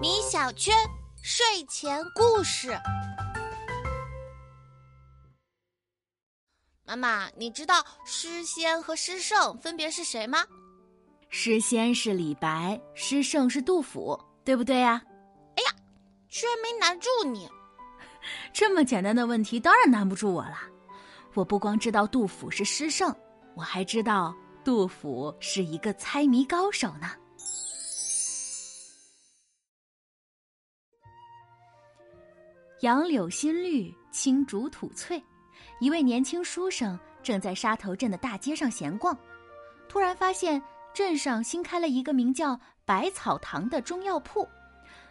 米小圈睡前故事。妈妈，你知道诗仙和诗圣分别是谁吗？诗仙是李白，诗圣是杜甫，对不对呀？哎呀，居然没难住你！这么简单的问题，当然难不住我了。我不光知道杜甫是诗圣，我还知道杜甫是一个猜谜高手呢。杨柳新绿，青竹吐翠。一位年轻书生正在沙头镇的大街上闲逛，突然发现镇上新开了一个名叫“百草堂”的中药铺，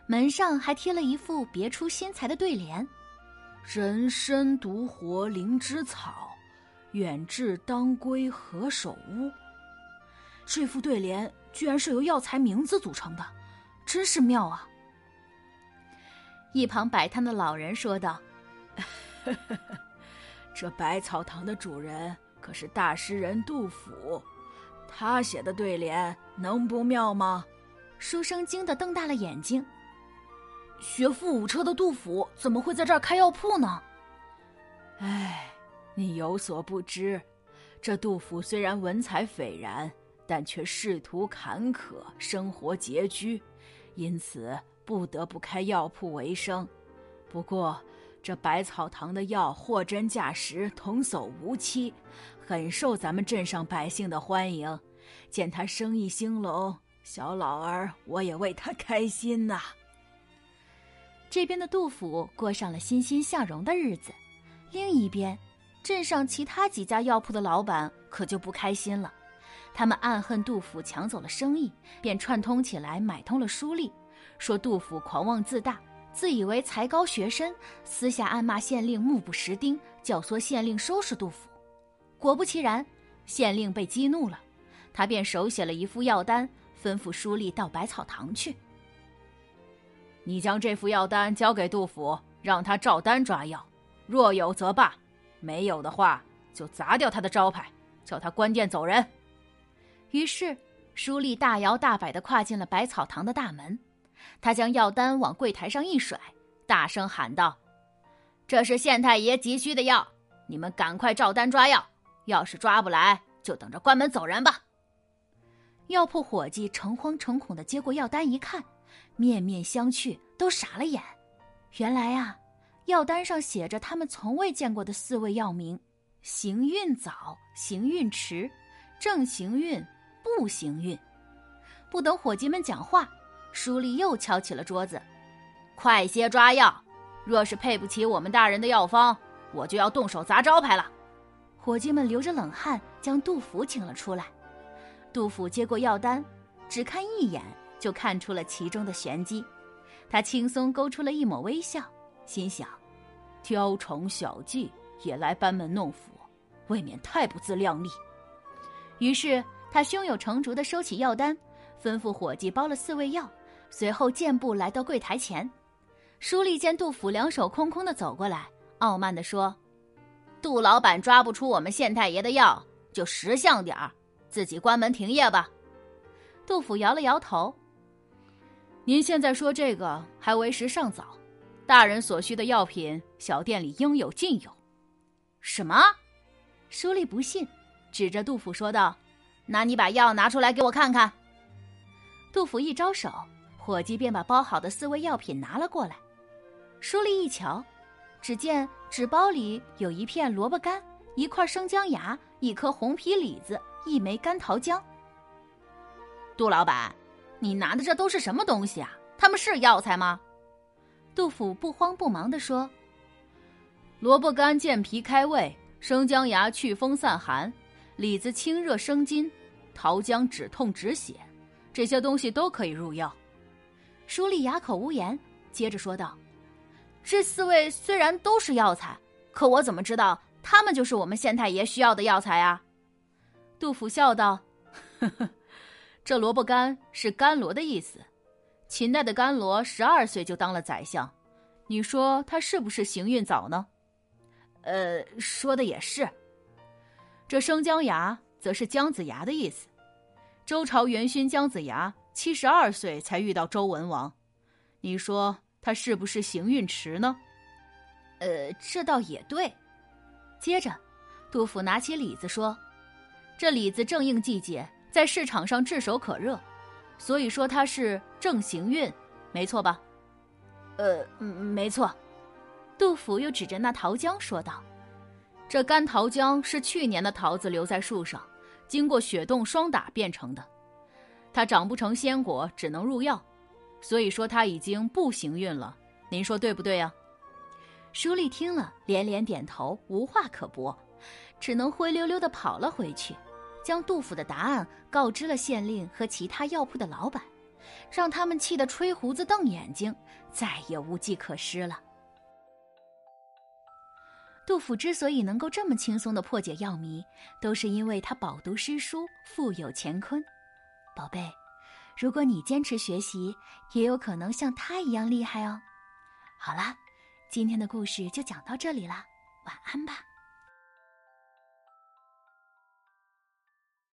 门上还贴了一副别出心裁的对联：“人参独活灵芝草，远志当归何首乌。”这副对联居然是由药材名字组成的，真是妙啊！一旁摆摊的老人说道。这百草堂的主人可是大诗人杜甫，他写的对联能不妙吗？书生惊得瞪大了眼睛。学富五车的杜甫怎么会在这儿开药铺呢？哎，你有所不知，这杜甫虽然文采斐然，但却仕途坎坷，生活拮据，因此不得不开药铺为生。不过。这百草堂的药货真价实，童叟无欺，很受咱们镇上百姓的欢迎。见他生意兴隆，小老儿我也为他开心呐。这边的杜甫过上了欣欣向荣的日子，另一边，镇上其他几家药铺的老板可就不开心了。他们暗恨杜甫抢走了生意，便串通起来买通了书吏，说杜甫狂妄自大。自以为才高学深，私下暗骂县令目不识丁，教唆县令收拾杜甫。果不其然，县令被激怒了，他便手写了一副药单，吩咐书吏到百草堂去。你将这副药单交给杜甫，让他照单抓药，若有则罢，没有的话就砸掉他的招牌，叫他关店走人。于是，书吏大摇大摆地跨进了百草堂的大门。他将药单往柜台上一甩，大声喊道：“这是县太爷急需的药，你们赶快照单抓药。要是抓不来，就等着关门走人吧。”药铺伙计诚惶诚恐的接过药单一看，面面相觑，都傻了眼。原来啊，药单上写着他们从未见过的四味药名：行运早，行运迟，正行运，不行运。不等伙计们讲话。书立又敲起了桌子：“快些抓药！若是配不起我们大人的药方，我就要动手砸招牌了。”伙计们流着冷汗，将杜甫请了出来。杜甫接过药单，只看一眼就看出了其中的玄机。他轻松勾出了一抹微笑，心想：“雕虫小技也来班门弄斧，未免太不自量力。”于是他胸有成竹地收起药单，吩咐伙计包了四味药。随后健步来到柜台前，书吏见杜甫两手空空的走过来，傲慢地说：“杜老板抓不出我们县太爷的药，就识相点儿，自己关门停业吧。”杜甫摇了摇头：“您现在说这个还为时尚早，大人所需的药品，小店里应有尽有。”什么？书吏不信，指着杜甫说道：“那你把药拿出来给我看看。”杜甫一招手。伙计便把包好的四味药品拿了过来，书立一瞧，只见纸包里有一片萝卜干、一块生姜芽、一颗红皮李子、一枚干桃浆。杜老板，你拿的这都是什么东西啊？他们是药材吗？杜甫不慌不忙地说：“萝卜干健脾开胃，生姜芽祛风散寒，李子清热生津，桃浆止痛止血，这些东西都可以入药。”书吏哑口无言，接着说道：“这四位虽然都是药材，可我怎么知道他们就是我们县太爷需要的药材啊？”杜甫笑道：“ 呵呵，这萝卜干是甘罗的意思。秦代的甘罗十二岁就当了宰相，你说他是不是行运早呢？”“呃，说的也是。这生姜芽则是姜子牙的意思。周朝元勋姜子牙。”七十二岁才遇到周文王，你说他是不是行运迟呢？呃，这倒也对。接着，杜甫拿起李子说：“这李子正应季节，在市场上炙手可热，所以说它是正行运，没错吧？”“呃，没错。”杜甫又指着那桃浆说道：“这干桃浆是去年的桃子留在树上，经过雪冻霜打变成的。它长不成鲜果，只能入药，所以说它已经不行运了。您说对不对呀？”书吏听了，连连点头，无话可驳，只能灰溜溜的跑了回去，将杜甫的答案告知了县令和其他药铺的老板，让他们气得吹胡子瞪眼睛，再也无计可施了。杜甫之所以能够这么轻松的破解药谜，都是因为他饱读诗书，富有乾坤。宝贝，如果你坚持学习，也有可能像他一样厉害哦。好啦。今天的故事就讲到这里啦，晚安吧。